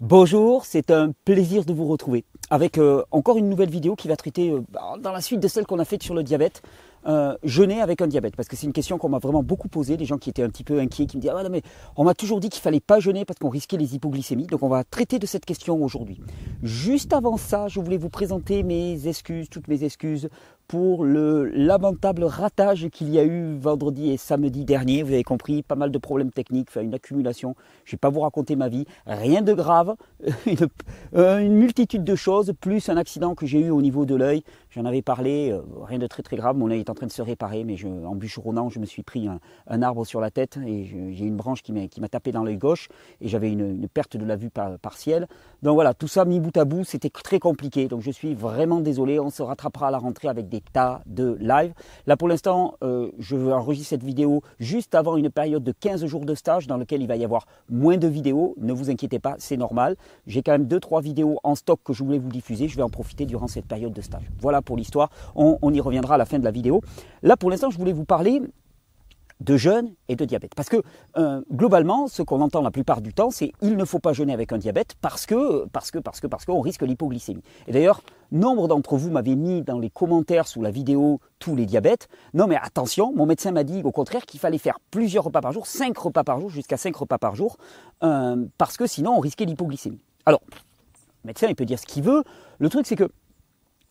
Bonjour, c'est un plaisir de vous retrouver avec euh, encore une nouvelle vidéo qui va traiter euh, bah, dans la suite de celle qu'on a faite sur le diabète. Euh, jeûner avec un diabète Parce que c'est une question qu'on m'a vraiment beaucoup posée, des gens qui étaient un petit peu inquiets, qui me disaient ah, mais on m'a toujours dit qu'il fallait pas jeûner parce qu'on risquait les hypoglycémies. Donc on va traiter de cette question aujourd'hui. Juste avant ça, je voulais vous présenter mes excuses, toutes mes excuses pour le lamentable ratage qu'il y a eu vendredi et samedi dernier. Vous avez compris, pas mal de problèmes techniques, une accumulation. Je ne vais pas vous raconter ma vie, rien de grave, une, euh, une multitude de choses, plus un accident que j'ai eu au niveau de l'œil. J'en avais parlé, euh, rien de très très grave. Mon œil est en train de se réparer, mais en bûcheronnant, je me suis pris un, arbre sur la tête et j'ai une branche qui m'a tapé dans l'œil gauche et j'avais une, perte de la vue partielle. Donc voilà, tout ça mis bout à bout, c'était très compliqué. Donc je suis vraiment désolé. On se rattrapera à la rentrée avec des tas de live. Là pour l'instant, euh, je veux enregistrer cette vidéo juste avant une période de 15 jours de stage dans lequel il va y avoir moins de vidéos. Ne vous inquiétez pas, c'est normal. J'ai quand même 2-3 vidéos en stock que je voulais vous diffuser. Je vais en profiter durant cette période de stage. Voilà pour l'histoire. On y reviendra à la fin de la vidéo. Là pour l'instant, je voulais vous parler de jeûne et de diabète. Parce que euh, globalement, ce qu'on entend la plupart du temps, c'est il ne faut pas jeûner avec un diabète parce que parce que parce que parce qu'on risque l'hypoglycémie. Et d'ailleurs, nombre d'entre vous m'avaient mis dans les commentaires sous la vidéo tous les diabètes. Non mais attention, mon médecin m'a dit au contraire qu'il fallait faire plusieurs repas par jour, cinq repas par jour, jusqu'à cinq repas par jour, euh, parce que sinon on risquait l'hypoglycémie. Alors, le médecin il peut dire ce qu'il veut. Le truc c'est que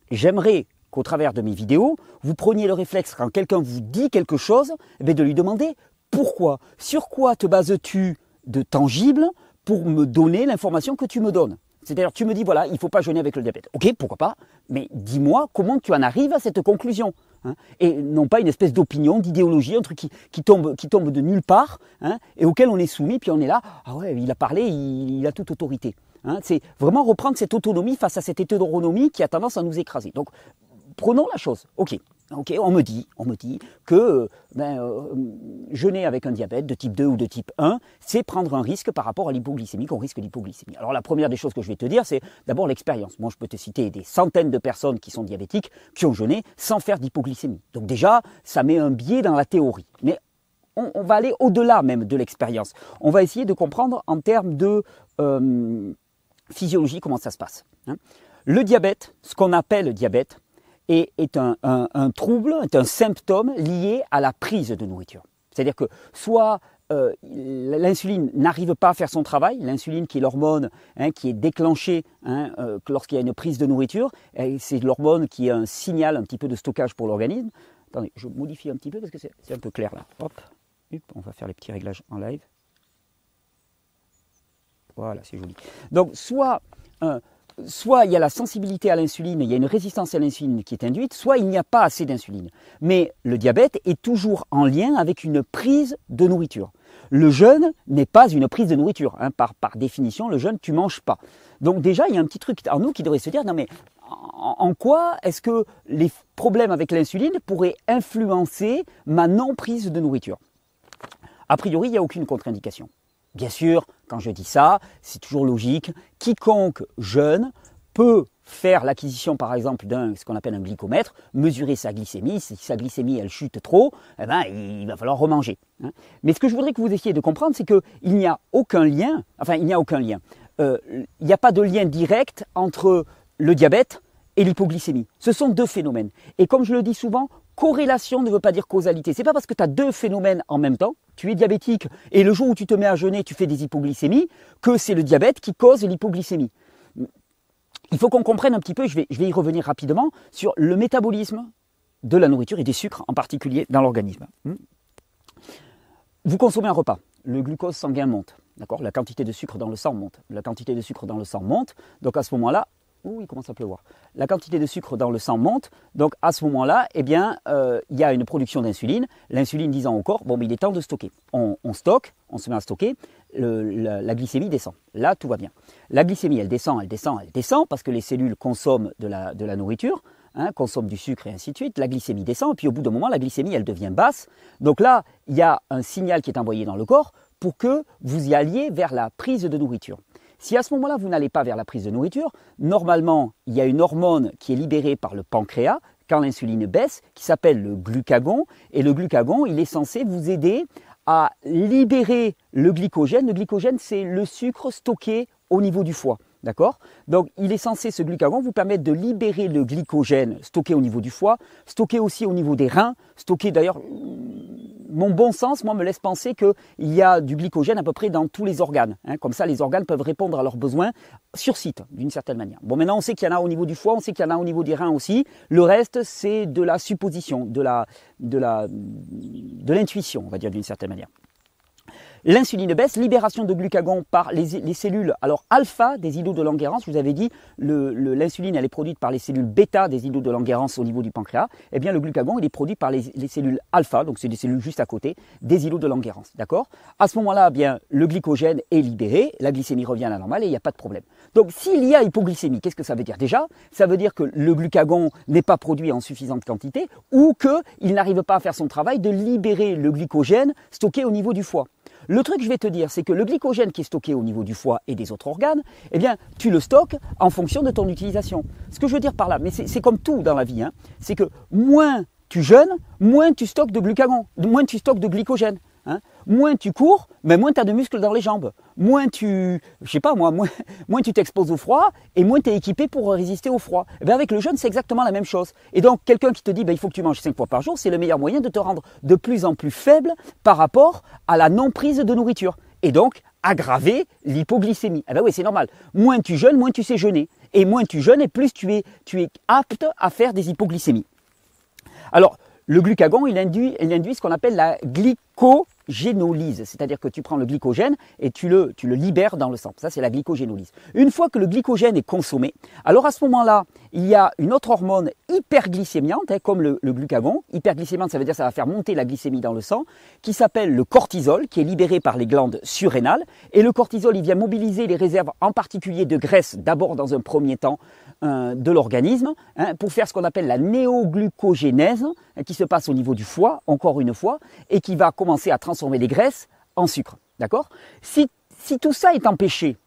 j'aimerais qu'au travers de mes vidéos, vous preniez le réflexe quand quelqu'un vous dit quelque chose, eh de lui demander pourquoi, sur quoi te bases-tu de tangible pour me donner l'information que tu me donnes? C'est-à-dire, tu me dis, voilà, il ne faut pas jeûner avec le diabète. Ok, pourquoi pas, mais dis-moi comment tu en arrives à cette conclusion. Hein. et non pas une espèce d'opinion, d'idéologie, un truc qui, tombe, qui tombe de nulle part, hein, et auquel on est soumis, puis on est là, ah ouais, il a parlé, il, a toute autorité. Hein. c'est vraiment reprendre cette autonomie face à cette hétéronomie qui a tendance à nous écraser. Donc, prenons la chose. Ok, on me dit, on me dit que ben, euh, jeûner avec un diabète de type 2 ou de type 1, c'est prendre un risque par rapport à l'hypoglycémie, qu'on risque l'hypoglycémie. Alors la première des choses que je vais te dire, c'est d'abord l'expérience. Moi, je peux te citer des centaines de personnes qui sont diabétiques, qui ont jeûné sans faire d'hypoglycémie. Donc déjà, ça met un biais dans la théorie. Mais on, va aller au-delà même de l'expérience. On va essayer de comprendre en termes de euh, physiologie comment ça se passe. Hein. Le diabète, ce qu'on appelle le diabète, est, un, trouble, est un symptôme lié à la prise de nourriture. C'est-à-dire que soit euh, l'insuline n'arrive pas à faire son travail, l'insuline qui est l'hormone hein, qui est déclenchée hein, euh, lorsqu'il y a une prise de nourriture, c'est l'hormone qui est un signal un petit peu de stockage pour l'organisme. Attendez, je modifie un petit peu parce que c'est un peu clair là. Hop, on va faire les petits réglages en live. Voilà, c'est joli. Donc, soit soit il y a la sensibilité à l'insuline, il y a une résistance à l'insuline qui est induite, soit il n'y a pas assez d'insuline. Mais le diabète est toujours en lien avec une prise de nourriture. Le jeûne n'est pas une prise de nourriture. Hein. Par, définition, le jeûne, tu manges pas. Donc déjà, il y a un petit truc en nous qui devrait se dire, non mais en quoi est-ce que les problèmes avec l'insuline pourraient influencer ma non-prise de nourriture? A priori, il n'y a aucune contre-indication. Bien sûr, quand je dis ça, c'est toujours logique. Quiconque jeune peut faire l'acquisition par exemple d'un qu'on appelle un glycomètre, mesurer sa glycémie, si sa glycémie elle chute trop, eh ben, il va falloir remanger. Hein. Mais ce que je voudrais que vous essayiez de comprendre, c'est qu'il n'y a aucun lien, enfin il n'y a aucun lien, euh, il n'y a pas de lien direct entre le diabète et l'hypoglycémie. Ce sont deux phénomènes. Et comme je le dis souvent, corrélation ne veut pas dire causalité. C'est pas parce que tu as deux phénomènes en même temps, tu es diabétique et le jour où tu te mets à jeûner, tu fais des hypoglycémies, que c'est le diabète qui cause l'hypoglycémie. Il faut qu'on comprenne un petit peu, je vais, y revenir rapidement, sur le métabolisme de la nourriture et des sucres en particulier dans l'organisme. Vous consommez un repas, le glucose sanguin monte, d'accord? La quantité de sucre dans le sang monte. La quantité de sucre dans le sang monte, donc à ce moment-là, Ouh, il commence à pleuvoir. La quantité de sucre dans le sang monte, donc à ce moment-là, eh bien, euh, il y a une production d'insuline. L'insuline disant au corps, bon, il est temps de stocker. On, stocke, on se met à stocker, la, glycémie descend. Là, tout va bien. La glycémie, elle descend, elle descend, elle descend, parce que les cellules consomment de la, de la nourriture, hein, consomment du sucre et ainsi de suite. La glycémie descend, et puis au bout d'un moment, la glycémie, elle devient basse. Donc là, il y a un signal qui est envoyé dans le corps pour que vous y alliez vers la prise de nourriture. Si à ce moment-là, vous n'allez pas vers la prise de nourriture, normalement, il y a une hormone qui est libérée par le pancréas quand l'insuline baisse, qui s'appelle le glucagon. Et le glucagon, il est censé vous aider à libérer le glycogène. Le glycogène, c'est le sucre stocké au niveau du foie. D'accord? Donc, il est censé, ce glucagon, vous permettre de libérer le glycogène stocké au niveau du foie, stocké aussi au niveau des reins, stocké d'ailleurs, mon bon sens, moi, me laisse penser qu'il y a du glycogène à peu près dans tous les organes. Hein. Comme ça, les organes peuvent répondre à leurs besoins sur site, d'une certaine manière. Bon, maintenant, on sait qu'il y en a au niveau du foie, on sait qu'il y en a au niveau des reins aussi. Le reste, c'est de la supposition, de de l'intuition, on va dire, d'une certaine manière. L'insuline baisse, libération de glucagon par les, cellules alors alpha des îlots de Langerhans. Vous avais dit, l'insuline est produite par les cellules bêta des îlots de Langerhans au niveau du pancréas. Eh bien, le glucagon est produit par les, cellules alpha, donc c'est des cellules juste à côté des îlots de Langerhans. D'accord? À ce moment-là, eh bien, le glycogène est libéré, la glycémie revient à la normale et il n'y a pas de problème. Donc, s'il y a hypoglycémie, qu'est-ce que ça veut dire? Déjà Ça veut dire que le glucagon n'est pas produit en suffisante quantité ou qu'il n'arrive pas à faire son travail de libérer le glycogène stocké au niveau du foie. Le truc, je vais te dire, c'est que le glycogène qui est stocké au niveau du foie et des autres organes, eh bien, tu le stockes en fonction de ton utilisation. Ce que je veux dire par là, mais c'est comme tout dans la vie, hein, c'est que moins tu jeûnes, moins tu stockes de glucagon, moins tu stockes de glycogène. Hein. Moins tu cours, mais moins tu as de muscles dans les jambes. Moins tu, je sais pas moi, moins, tu t'exposes au froid et moins tu es équipé pour résister au froid. Eh avec le jeûne, c'est exactement la même chose. Et donc, quelqu'un qui te dit, ben, il faut que tu manges 5 fois par jour, c'est le meilleur moyen de te rendre de plus en plus faible par rapport à la non-prise de nourriture. Et donc, aggraver l'hypoglycémie. Eh ben oui, c'est normal. Moins tu jeûnes, moins tu sais jeûner. Et moins tu jeûnes, et plus tu es, tu es apte à faire des hypoglycémies. Alors, le glucagon, il induit, il induit ce qu'on appelle la glyco génolyse, c'est-à-dire que tu prends le glycogène et tu le, tu le libères dans le sang. Ça, c'est la glycogénolyse. Une fois que le glycogène est consommé, alors à ce moment-là, il y a une autre hormone hyperglycémiante, hein, comme le, glucagon. Hyperglycémiante, ça veut dire que ça va faire monter la glycémie dans le sang, qui s'appelle le cortisol, qui est libéré par les glandes surrénales. Et le cortisol, il vient mobiliser les réserves, en particulier de graisse, d'abord dans un premier temps, euh, de l'organisme, hein, pour faire ce qu'on appelle la néoglucogénèse, hein, qui se passe au niveau du foie, encore une fois, et qui va commencer à transformer les graisses en sucre. D'accord? Si, si tout ça est empêché,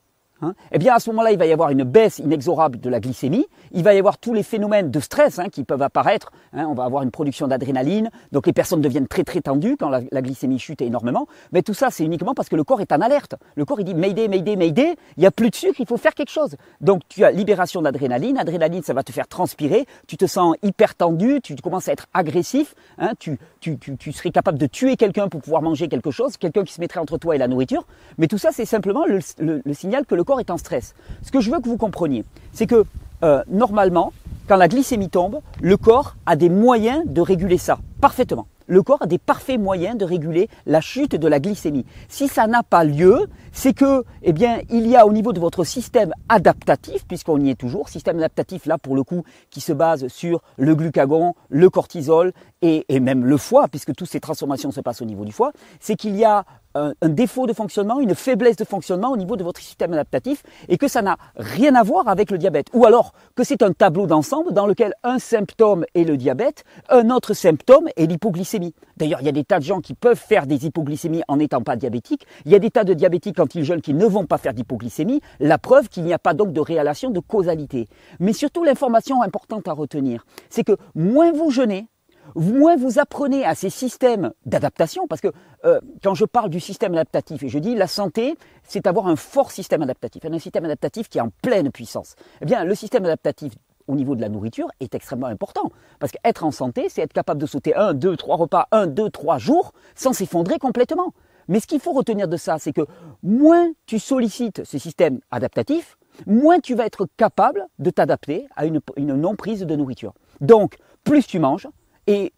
Hein, eh bien à ce moment-là, il va y avoir une baisse inexorable de la glycémie, il va y avoir tous les phénomènes de stress hein, qui peuvent apparaître, hein, on va avoir une production d'adrénaline, donc les personnes deviennent très très tendues quand la, glycémie chute énormément, mais tout ça c'est uniquement parce que le corps est en alerte. Le corps il dit Mayday, Mayday, Mayday, il n'y a plus de sucre, il faut faire quelque chose. Donc tu as libération d'adrénaline, adrénaline ça va te faire transpirer, tu te sens hyper tendu, tu commences à être agressif, tu, tu, tu, serais capable de tuer quelqu'un pour pouvoir manger quelque chose, quelqu'un qui se mettrait entre toi et la nourriture, mais tout ça c'est simplement le, le signal que le corps est en stress. Ce que je veux que vous compreniez, c'est que euh, normalement, quand la glycémie tombe, le corps a des moyens de réguler ça parfaitement. Le corps a des parfaits moyens de réguler la chute de la glycémie. Si ça n'a pas lieu, c'est que, eh bien, il y a au niveau de votre système adaptatif, puisqu'on y est toujours, système adaptatif là pour le coup qui se base sur le glucagon, le cortisol et, et même le foie, puisque toutes ces transformations se passent au niveau du foie, c'est qu'il y a un, défaut de fonctionnement, une faiblesse de fonctionnement au niveau de votre système adaptatif et que ça n'a rien à voir avec le diabète. Ou alors que c'est un tableau d'ensemble dans lequel un symptôme est le diabète, un autre symptôme est l'hypoglycémie. D'ailleurs, il y a des tas de gens qui peuvent faire des hypoglycémies en n'étant pas diabétiques. Il y a des tas de diabétiques quand ils jeûnent qui ne vont pas faire d'hypoglycémie. La preuve qu'il n'y a pas donc de réalation de causalité. Mais surtout, l'information importante à retenir, c'est que moins vous jeûnez, moins vous apprenez à ces systèmes d'adaptation, parce que euh, quand je parle du système adaptatif, et je dis la santé, c'est avoir un fort système adaptatif, un système adaptatif qui est en pleine puissance. Eh bien, le système adaptatif au niveau de la nourriture est extrêmement important. Parce qu'être en santé, c'est être capable de sauter un, deux, trois repas, un, deux, trois jours sans s'effondrer complètement. Mais ce qu'il faut retenir de ça, c'est que moins tu sollicites ce système adaptatif, moins tu vas être capable de t'adapter à une, une non-prise de nourriture. Donc, plus tu manges, et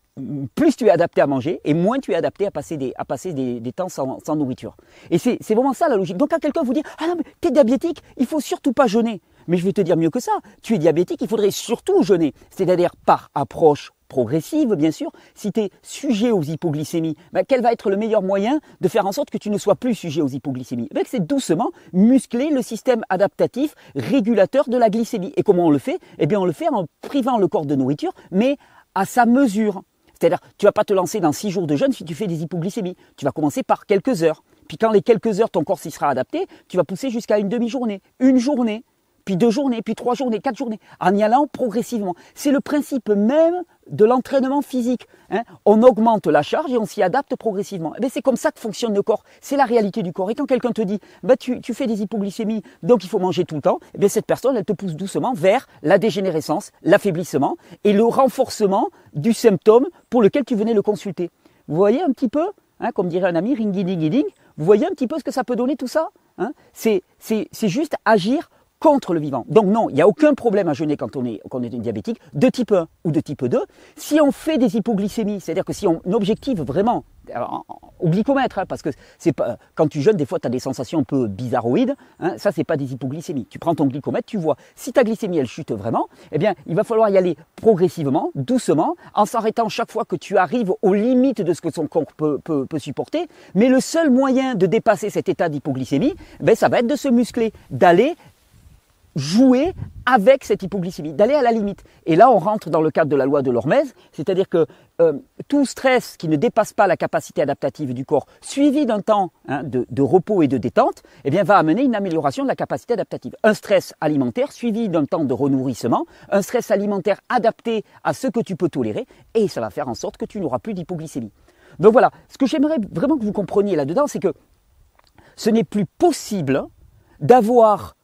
plus tu es adapté à manger et moins tu es adapté à passer des, à passer des, temps sans, nourriture. Et c'est vraiment ça la logique. Donc quand quelqu'un vous dit Ah non, mais t'es diabétique, il faut surtout pas jeûner. Mais je vais te dire mieux que ça. Tu es diabétique, il faudrait surtout jeûner. C'est-à-dire par approche progressive, bien sûr. Si tu es sujet aux hypoglycémies, ben, quel va être le meilleur moyen de faire en sorte que tu ne sois plus sujet aux hypoglycémies? Ben, C'est doucement muscler le système adaptatif régulateur de la glycémie. Et comment on le fait? Eh bien, on le fait en privant le corps de nourriture, mais à sa mesure. C'est-à-dire, tu vas pas te lancer dans six jours de jeûne si tu fais des hypoglycémies. Tu vas commencer par quelques heures. Puis quand les quelques heures, ton corps s'y sera adapté, tu vas pousser jusqu'à une demi-journée, une journée, puis deux journées, puis trois journées, quatre journées, en y allant progressivement. C'est le principe même de l'entraînement physique. Hein. On augmente la charge et on s'y adapte progressivement. Eh c'est comme ça que fonctionne le corps. C'est la réalité du corps. Et quand quelqu'un te dit, bah, tu, fais des hypoglycémies, donc il faut manger tout le temps, eh cette personne, elle te pousse doucement vers la dégénérescence, l'affaiblissement et le renforcement du symptôme pour lequel tu venais le consulter. Vous voyez un petit peu, hein, comme dirait un ami, ring ding ding, vous voyez un petit peu ce que ça peut donner tout ça hein C'est juste agir contre le vivant. Donc non, il n'y a aucun problème à jeûner quand on est, quand on est diabétique, de type 1 ou de type 2. Si on fait des hypoglycémies, c'est-à-dire que si on objective vraiment au glycomètre, hein, parce que c'est pas quand tu jeûnes, des fois tu as des sensations un peu bizarroïdes, hein, ça c'est pas des hypoglycémies. Tu prends ton glycomètre, tu vois si ta glycémie elle chute vraiment, eh bien il va falloir y aller progressivement, doucement, en s'arrêtant chaque fois que tu arrives aux limites de ce que son corps peut, peut, peut supporter. Mais le seul moyen de dépasser cet état d'hypoglycémie, ben, ça va être de se muscler, d'aller jouer avec cette hypoglycémie, d'aller à la limite. Et là, on rentre dans le cadre de la loi de l'hormèse, c'est-à-dire que euh, tout stress qui ne dépasse pas la capacité adaptative du corps, suivi d'un temps hein, de, repos et de détente, eh bien, va amener une amélioration de la capacité adaptative. Un stress alimentaire suivi d'un temps de renourrissement, un stress alimentaire adapté à ce que tu peux tolérer, et ça va faire en sorte que tu n'auras plus d'hypoglycémie. Donc voilà, ce que j'aimerais vraiment que vous compreniez là-dedans, c'est que ce n'est plus possible d'avoir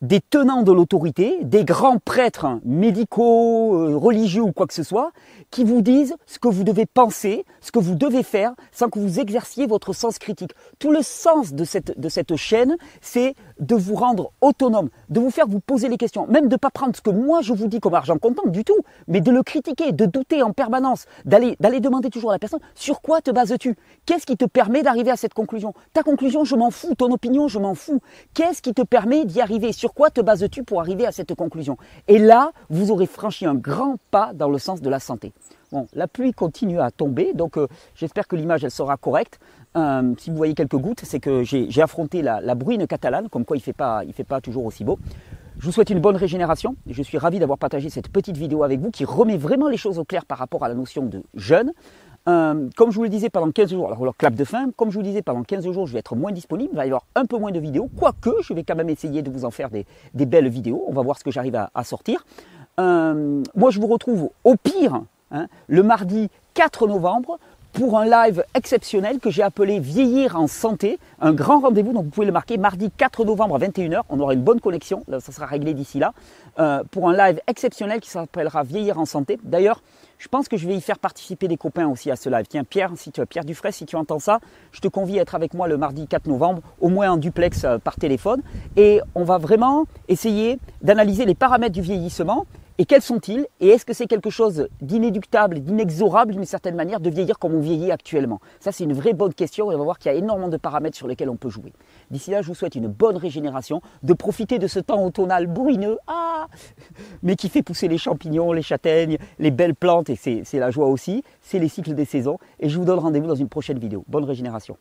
des tenants de l'autorité, des grands prêtres médicaux, euh, religieux ou quoi que ce soit, qui vous disent ce que vous devez penser, ce que vous devez faire, sans que vous exerciez votre sens critique. Tout le sens de cette, de cette chaîne, c'est de vous rendre autonome, de vous faire vous poser les questions, même de ne pas prendre ce que moi je vous dis comme argent comptant du tout, mais de le critiquer, de douter en permanence, d'aller, d'aller demander toujours à la personne sur quoi te bases-tu? Qu'est-ce qui te permet d'arriver à cette conclusion? Ta conclusion, je m'en fous, ton opinion, je m'en fous. Qu'est-ce qui te permet d'y arriver? Sur quoi te bases-tu pour arriver à cette conclusion? Et là, vous aurez franchi un grand pas dans le sens de la santé. Bon, la pluie continue à tomber, donc euh, j'espère que l'image elle sera correcte. Euh, si vous voyez quelques gouttes, c'est que j'ai affronté la, bruine catalane, comme quoi il ne fait, fait pas toujours aussi beau. Je vous souhaite une bonne régénération. Je suis ravi d'avoir partagé cette petite vidéo avec vous qui remet vraiment les choses au clair par rapport à la notion de jeûne. Euh, comme je vous le disais pendant 15 jours, alors, clap de fin, comme je vous le disais pendant 15 jours, je vais être moins disponible, il va y avoir un peu moins de vidéos, quoique je vais quand même essayer de vous en faire des, belles vidéos, on va voir ce que j'arrive à, sortir. Euh, moi je vous retrouve au pire hein, le mardi 4 novembre pour un live exceptionnel que j'ai appelé Vieillir en santé, un grand rendez-vous, donc vous pouvez le marquer mardi 4 novembre à 21h, on aura une bonne connexion, ça sera réglé d'ici là, euh, pour un live exceptionnel qui s'appellera Vieillir en santé. D'ailleurs, je pense que je vais y faire participer des copains aussi à ce live. Tiens, Pierre, si tu, Pierre Dufresne, si tu entends ça, je te convie à être avec moi le mardi 4 novembre, au moins en duplex euh, par téléphone. Et on va vraiment essayer d'analyser les paramètres du vieillissement et quels sont-ils? Et est-ce que c'est quelque chose d'inéductable, d'inexorable d'une certaine manière de vieillir comme on vieillit actuellement? Ça, c'est une vraie bonne question on va voir qu'il y a énormément de paramètres sur lesquels on peut jouer. D'ici là, je vous souhaite une bonne régénération, de profiter de ce temps automnal bruineux, ah, mais qui fait pousser les champignons, les châtaignes, les belles plantes, et c'est la joie aussi. C'est les cycles des saisons. Et je vous donne rendez-vous dans une prochaine vidéo. Bonne régénération.